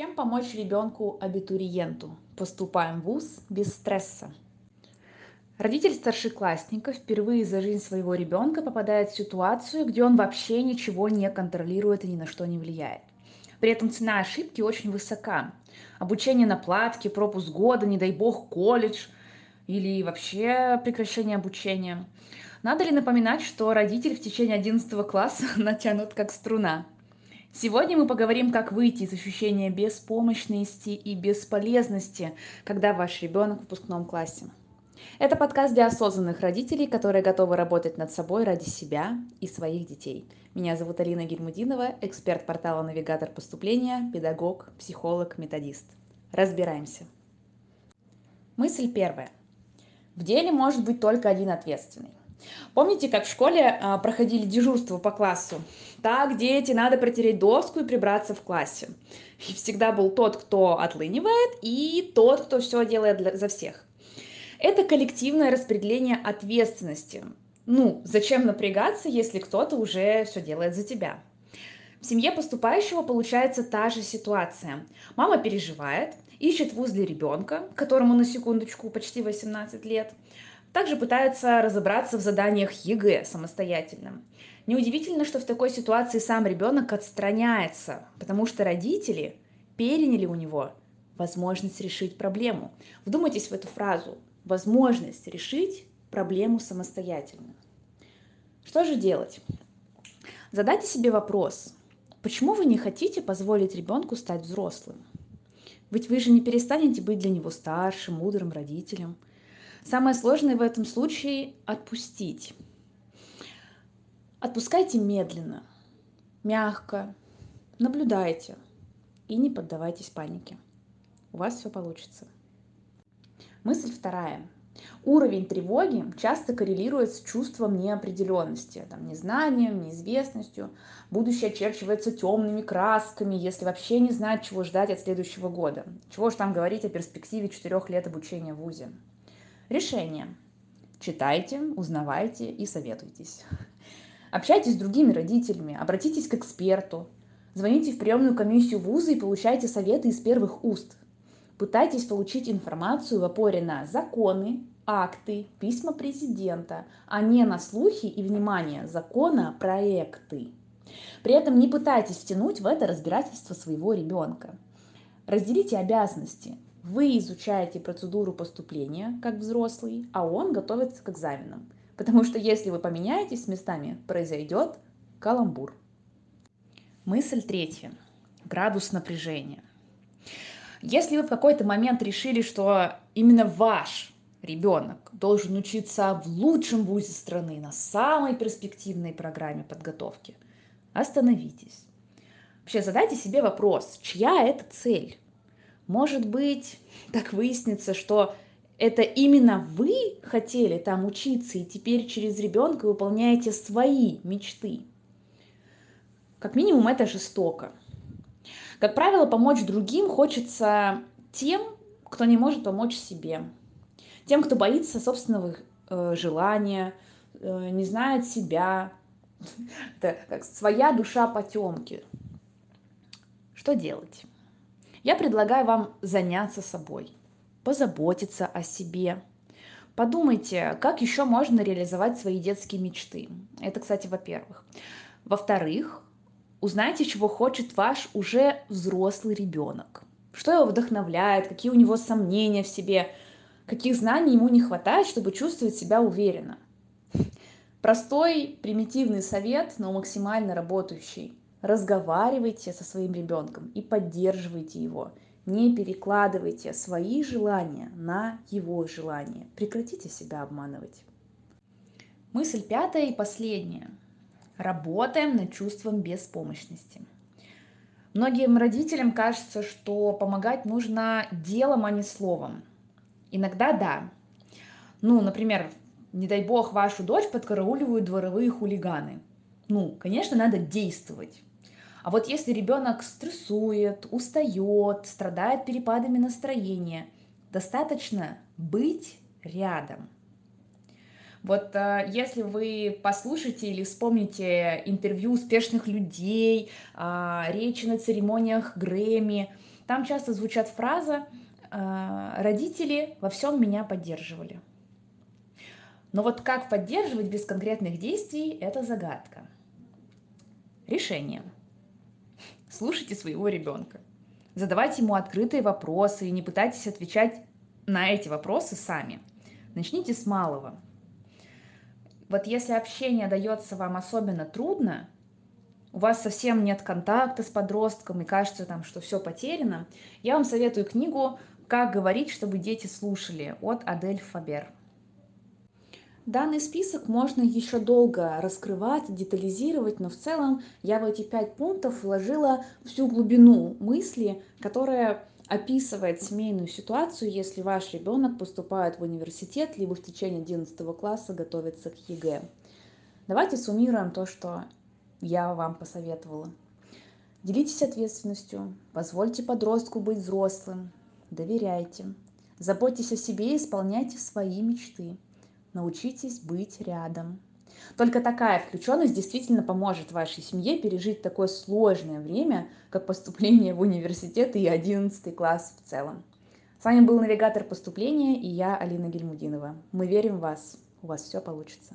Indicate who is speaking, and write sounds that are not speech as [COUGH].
Speaker 1: Чем помочь ребенку-абитуриенту? Поступаем в ВУЗ без стресса. Родитель старшеклассника впервые за жизнь своего ребенка попадает в ситуацию, где он вообще ничего не контролирует и ни на что не влияет. При этом цена ошибки очень высока. Обучение на платке, пропуск года, не дай бог, колледж или вообще прекращение обучения. Надо ли напоминать, что родитель в течение 11 класса [LAUGHS] натянут как струна? Сегодня мы поговорим, как выйти из ощущения беспомощности и бесполезности, когда ваш ребенок в выпускном классе. Это подкаст для осознанных родителей, которые готовы работать над собой ради себя и своих детей. Меня зовут Алина Гельмудинова, эксперт портала «Навигатор поступления», педагог, психолог, методист. Разбираемся. Мысль первая. В деле может быть только один ответственный. Помните, как в школе а, проходили дежурство по классу? Так, дети, надо протереть доску и прибраться в классе. И всегда был тот, кто отлынивает, и тот, кто все делает для, за всех. Это коллективное распределение ответственности. Ну, зачем напрягаться, если кто-то уже все делает за тебя? В семье поступающего получается та же ситуация. Мама переживает, ищет вуз для ребенка, которому на секундочку почти 18 лет, также пытается разобраться в заданиях ЕГЭ самостоятельно. Неудивительно, что в такой ситуации сам ребенок отстраняется, потому что родители переняли у него возможность решить проблему. Вдумайтесь в эту фразу. Возможность решить проблему самостоятельно. Что же делать? Задайте себе вопрос, почему вы не хотите позволить ребенку стать взрослым? Ведь вы же не перестанете быть для него старшим, мудрым родителем – Самое сложное в этом случае – отпустить. Отпускайте медленно, мягко, наблюдайте и не поддавайтесь панике. У вас все получится. Мысль вторая. Уровень тревоги часто коррелирует с чувством неопределенности, там, незнанием, неизвестностью. Будущее очерчивается темными красками, если вообще не знать, чего ждать от следующего года. Чего же там говорить о перспективе четырех лет обучения в ВУЗе. Решение. Читайте, узнавайте и советуйтесь. Общайтесь с другими родителями, обратитесь к эксперту, звоните в приемную комиссию вуза и получайте советы из первых уст. Пытайтесь получить информацию в опоре на законы, акты, письма президента, а не на слухи и, внимание, закона проекты. При этом не пытайтесь втянуть в это разбирательство своего ребенка. Разделите обязанности. Вы изучаете процедуру поступления как взрослый, а он готовится к экзаменам. Потому что если вы поменяетесь местами, произойдет каламбур. Мысль третья. Градус напряжения. Если вы в какой-то момент решили, что именно ваш ребенок должен учиться в лучшем вузе страны, на самой перспективной программе подготовки, остановитесь. Вообще задайте себе вопрос, чья это цель? Может быть, так выяснится, что это именно вы хотели там учиться, и теперь через ребенка выполняете свои мечты. Как минимум, это жестоко. Как правило, помочь другим хочется тем, кто не может помочь себе. Тем, кто боится собственного э, желания, э, не знает себя. [LAUGHS] Это как своя душа потемки. Что делать? Я предлагаю вам заняться собой, позаботиться о себе. Подумайте, как еще можно реализовать свои детские мечты. Это, кстати, во-первых. Во-вторых, узнайте, чего хочет ваш уже взрослый ребенок. Что его вдохновляет, какие у него сомнения в себе, каких знаний ему не хватает, чтобы чувствовать себя уверенно. Простой, примитивный совет, но максимально работающий разговаривайте со своим ребенком и поддерживайте его. Не перекладывайте свои желания на его желания. Прекратите себя обманывать. Мысль пятая и последняя. Работаем над чувством беспомощности. Многим родителям кажется, что помогать нужно делом, а не словом. Иногда да. Ну, например, не дай бог, вашу дочь подкарауливают дворовые хулиганы. Ну, конечно, надо действовать. А вот если ребенок стрессует, устает, страдает перепадами настроения, достаточно быть рядом. Вот э, если вы послушаете или вспомните интервью успешных людей, э, речи на церемониях Грэмми, Там часто звучат фразы «родители во всем меня поддерживали». Но вот как поддерживать без конкретных действий – это загадка. Решение. Слушайте своего ребенка. Задавайте ему открытые вопросы и не пытайтесь отвечать на эти вопросы сами. Начните с малого. Вот если общение дается вам особенно трудно, у вас совсем нет контакта с подростком и кажется, там, что все потеряно, я вам советую книгу «Как говорить, чтобы дети слушали» от Адель Фабер. Данный список можно еще долго раскрывать, детализировать, но в целом я в эти пять пунктов вложила всю глубину мысли, которая описывает семейную ситуацию, если ваш ребенок поступает в университет, либо в течение 11 класса готовится к ЕГЭ. Давайте суммируем то, что я вам посоветовала. Делитесь ответственностью, позвольте подростку быть взрослым, доверяйте, заботьтесь о себе и исполняйте свои мечты. Научитесь быть рядом. Только такая включенность действительно поможет вашей семье пережить такое сложное время, как поступление в университет и 11 класс в целом. С вами был навигатор поступления и я, Алина Гельмудинова. Мы верим в вас. У вас все получится.